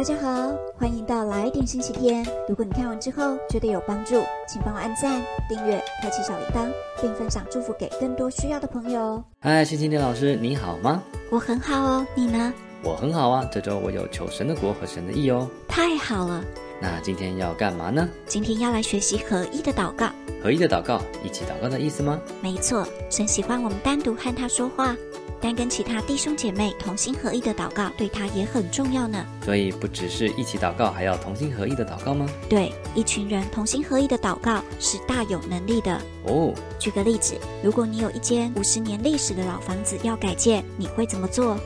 大家好，欢迎到来点星期天。如果你看完之后觉得有帮助，请帮我按赞、订阅、开启小铃铛，并分享祝福给更多需要的朋友。嗨，星期天老师，你好吗？我很好哦，你呢？我很好啊，这周我有求神的国和神的意哦。太好了，那今天要干嘛呢？今天要来学习合一的祷告。合一的祷告，一起祷告的意思吗？没错，神喜欢我们单独和他说话，但跟其他弟兄姐妹同心合意的祷告，对他也很重要呢。所以不只是一起祷告，还要同心合意的祷告吗？对，一群人同心合意的祷告是大有能力的。哦，举个例子，如果你有一间五十年历史的老房子要改建，你会怎么做？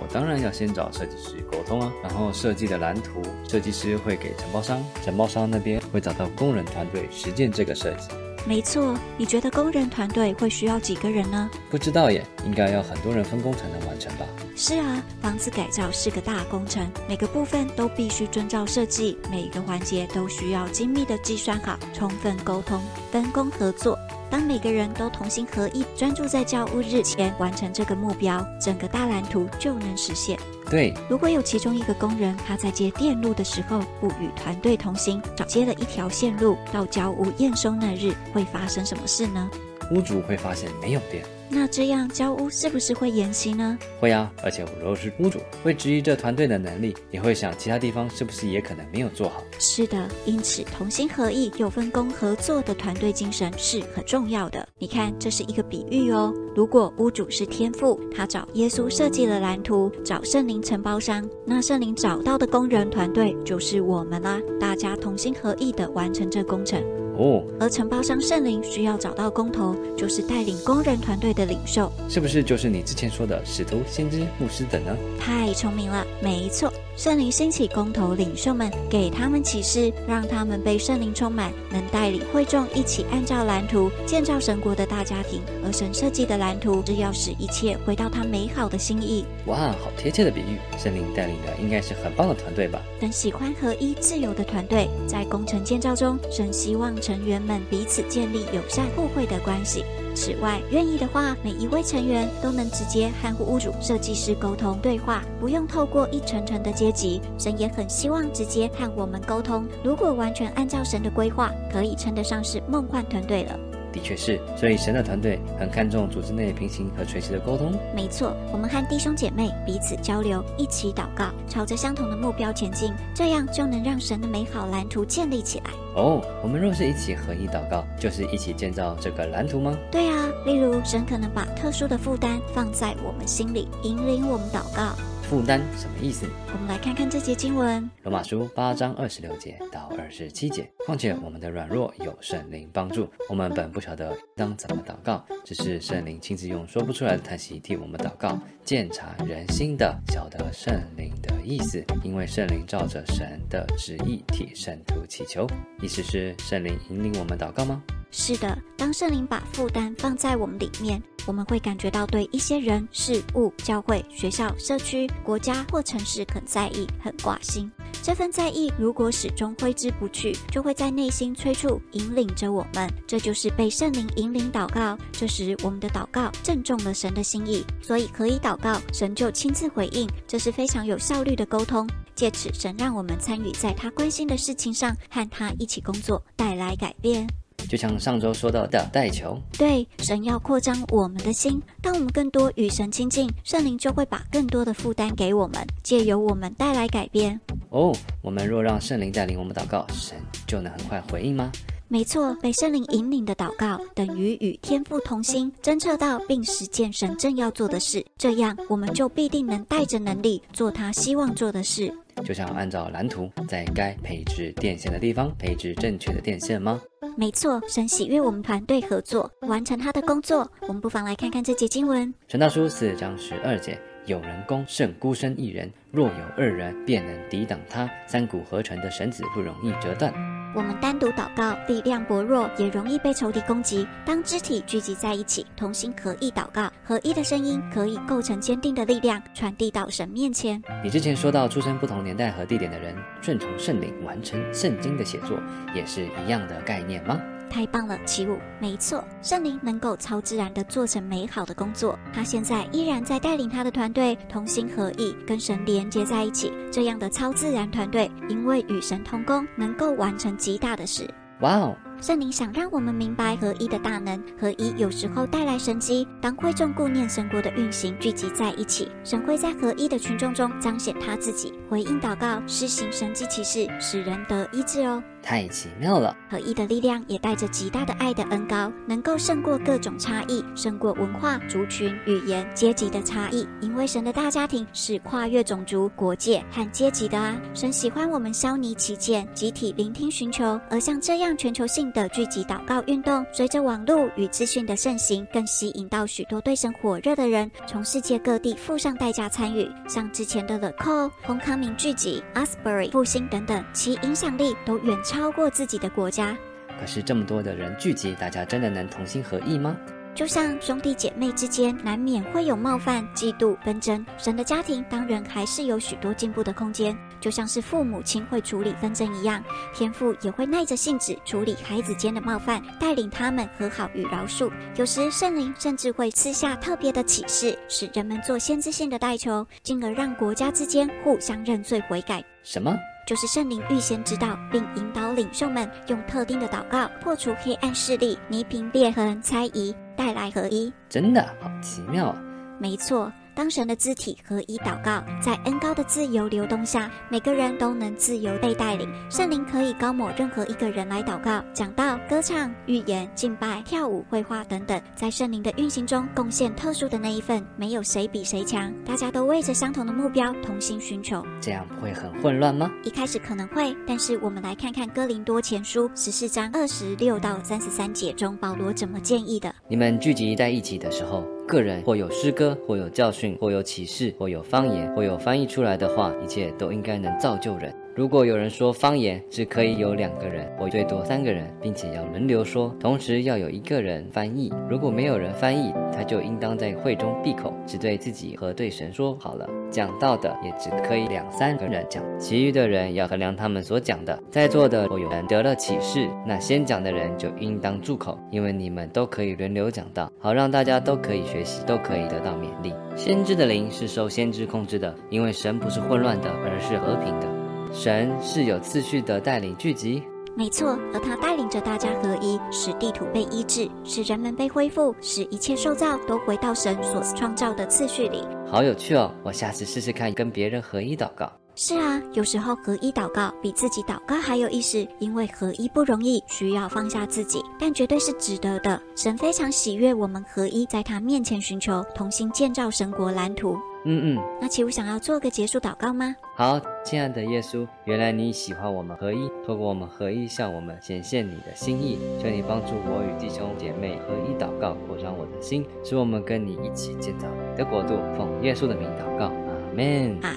我当然要先找设计师沟通啊，然后设计的蓝图，设计师会给承包商，承包商那边会找到工人团队实践这个设计。没错，你觉得工人团队会需要几个人呢？不知道耶，应该要很多人分工才能完成吧？是啊，房子改造是个大工程，每个部分都必须遵照设计，每个环节都需要精密的计算好，充分沟通，分工合作。当每个人都同心合意，专注在交屋日前完成这个目标，整个大蓝图就能实现。对，如果有其中一个工人他在接电路的时候不与团队同行，少接了一条线路，到交屋验收那日会发生什么事呢？屋主会发现没有电。那这样交屋是不是会延期呢？会啊，而且如果是屋主，会质疑这团队的能力，也会想其他地方是不是也可能没有做好。是的，因此同心合意、有分工合作的团队精神是很重要的。你看，这是一个比喻哦。如果屋主是天赋，他找耶稣设计了蓝图，找圣灵承包商，那圣灵找到的工人团队就是我们啦。大家同心合意的完成这工程。哦，而承包商圣灵需要找到工头，就是带领工人团队的领袖，是不是就是你之前说的使徒、先知、牧师等呢？太聪明了，没错。圣灵兴起工头领袖们，给他们启示，让他们被圣灵充满，能带领会众一起按照蓝图建造神国的大家庭。而神设计的蓝图是要使一切回到他美好的心意。哇，好贴切的比喻！圣灵带领的应该是很棒的团队吧？等喜欢合一、自由的团队，在工程建造中，神希望成员们彼此建立友善互惠的关系。此外，愿意的话，每一位成员都能直接和屋主、设计师沟通对话，不用透过一层层的阶级。神也很希望直接和我们沟通。如果完全按照神的规划，可以称得上是梦幻团队了。的确是，所以神的团队很看重组织内平行和垂直的沟通。没错，我们和弟兄姐妹彼此交流，一起祷告，朝着相同的目标前进，这样就能让神的美好蓝图建立起来。哦，我们若是一起合一祷告，就是一起建造这个蓝图吗？对啊，例如神可能把特殊的负担放在我们心里，引领我们祷告。负担什么意思？我们来看看这节经文，《罗马书》八章二十六节到二十七节。况且我们的软弱有圣灵帮助，我们本不晓得当怎么祷告，只是圣灵亲自用说不出来的叹息替我们祷告，鉴察人心的，晓得圣灵的意思，因为圣灵照着神的旨意替圣徒祈求。意思是圣灵引领我们祷告吗？是的，当圣灵把负担放在我们里面，我们会感觉到对一些人、事物、教会、学校、社区、国家或城市很在意、很挂心。这份在意如果始终挥之不去，就会在内心催促、引领着我们。这就是被圣灵引领祷告。这时，我们的祷告正中了神的心意，所以可以祷告，神就亲自回应。这是非常有效率的沟通。借此，神让我们参与在他关心的事情上，和他一起工作，带来改变。就像上周说到的带球，对神要扩张我们的心，当我们更多与神亲近，圣灵就会把更多的负担给我们，借由我们带来改变。哦，我们若让圣灵带领我们祷告，神就能很快回应吗？没错，被圣灵引领的祷告等于与天父同心，侦测到并实践神正要做的事，这样我们就必定能带着能力做他希望做的事。就像按照蓝图，在该配置电线的地方配置正确的电线吗？没错，神喜悦我们团队合作，完成他的工作。我们不妨来看看这节经文，《陈大叔》四章十二节：有人攻胜孤身一人，若有二人，便能抵挡他。三股合成的绳子不容易折断。我们单独祷告，力量薄弱，也容易被仇敌攻击。当肢体聚集在一起，同心合意祷告，合一的声音可以构成坚定的力量，传递到神面前。你之前说到，出生不同年代和地点的人，顺从圣灵完成圣经的写作，也是一样的概念吗？太棒了，起舞！没错，圣灵能够超自然的做成美好的工作。他现在依然在带领他的团队同心合意，跟神连接在一起。这样的超自然团队，因为与神同工，能够完成极大的事。哇哦！圣灵想让我们明白合一的大能，合一有时候带来神机。当会众顾念神国的运行聚集在一起，神会在合一的群众中彰显他自己，回应祷告，施行神迹奇事，使人得医治哦。太奇妙了！合一的力量也带着极大的爱的恩高，能够胜过各种差异，胜过文化、族群、语言、阶级的差异。因为神的大家庭是跨越种族、国界和阶级的啊！神喜欢我们消弭起见，集体聆听寻求，而像这样全球性的聚集祷告运动，随着网络与资讯的盛行，更吸引到许多对神火热的人，从世界各地付上代价参与。像之前的 The Call、红康明聚集、Asbury 复兴等等，其影响力都远超。超过自己的国家，可是这么多的人聚集，大家真的能同心合意吗？就像兄弟姐妹之间难免会有冒犯、嫉妒、纷争，神的家庭当然还是有许多进步的空间。就像是父母亲会处理纷争一样，天父也会耐着性子处理孩子间的冒犯，带领他们和好与饶恕。有时圣灵甚至会赐下特别的启示，使人们做先知性的代求，进而让国家之间互相认罪悔改。什么？就是圣灵预先知道并引导领袖们用特定的祷告破除黑暗势力、弥平裂痕、猜疑。带来合一，真的好奇妙啊！没错。当神的肢体合一祷告，在恩高的自由流动下，每个人都能自由被带领。圣灵可以高抹任何一个人来祷告、讲道、歌唱、预言、敬拜、跳舞、绘画等等，在圣灵的运行中贡献特殊的那一份。没有谁比谁强，大家都为着相同的目标同心寻求。这样不会很混乱吗？一开始可能会，但是我们来看看哥林多前书十四章二十六到三十三节中，保罗怎么建议的。你们聚集在一起的时候。个人或有诗歌，或有教训，或有启示，或有方言，或有翻译出来的话，一切都应该能造就人。如果有人说方言，只可以有两个人，或最多三个人，并且要轮流说，同时要有一个人翻译。如果没有人翻译，他就应当在会中闭口，只对自己和对神说好了。讲道的也只可以两三个人讲，其余的人要衡量他们所讲的。在座的若有人得了启示，那先讲的人就应当住口，因为你们都可以轮流讲道，好让大家都可以学习，都可以得到勉励。先知的灵是受先知控制的，因为神不是混乱的，而是和平的。神是有次序的带领聚集，没错，而他带领着大家合一，使地图被医治，使人们被恢复，使一切受造都回到神所创造的次序里。好有趣哦！我下次试试看跟别人合一祷告。是啊，有时候合一祷告比自己祷告还有意思，因为合一不容易，需要放下自己，但绝对是值得的。神非常喜悦我们合一，在他面前寻求，同心建造神国蓝图。嗯嗯，那岂不想要做个结束祷告吗？好，亲爱的耶稣，原来你喜欢我们合一，透过我们合一向我们显现你的心意，求你帮助我与弟兄姐妹合一祷告，扩张我的心，使我们跟你一起建造你的国度。奉耶稣的名祷告，阿门。阿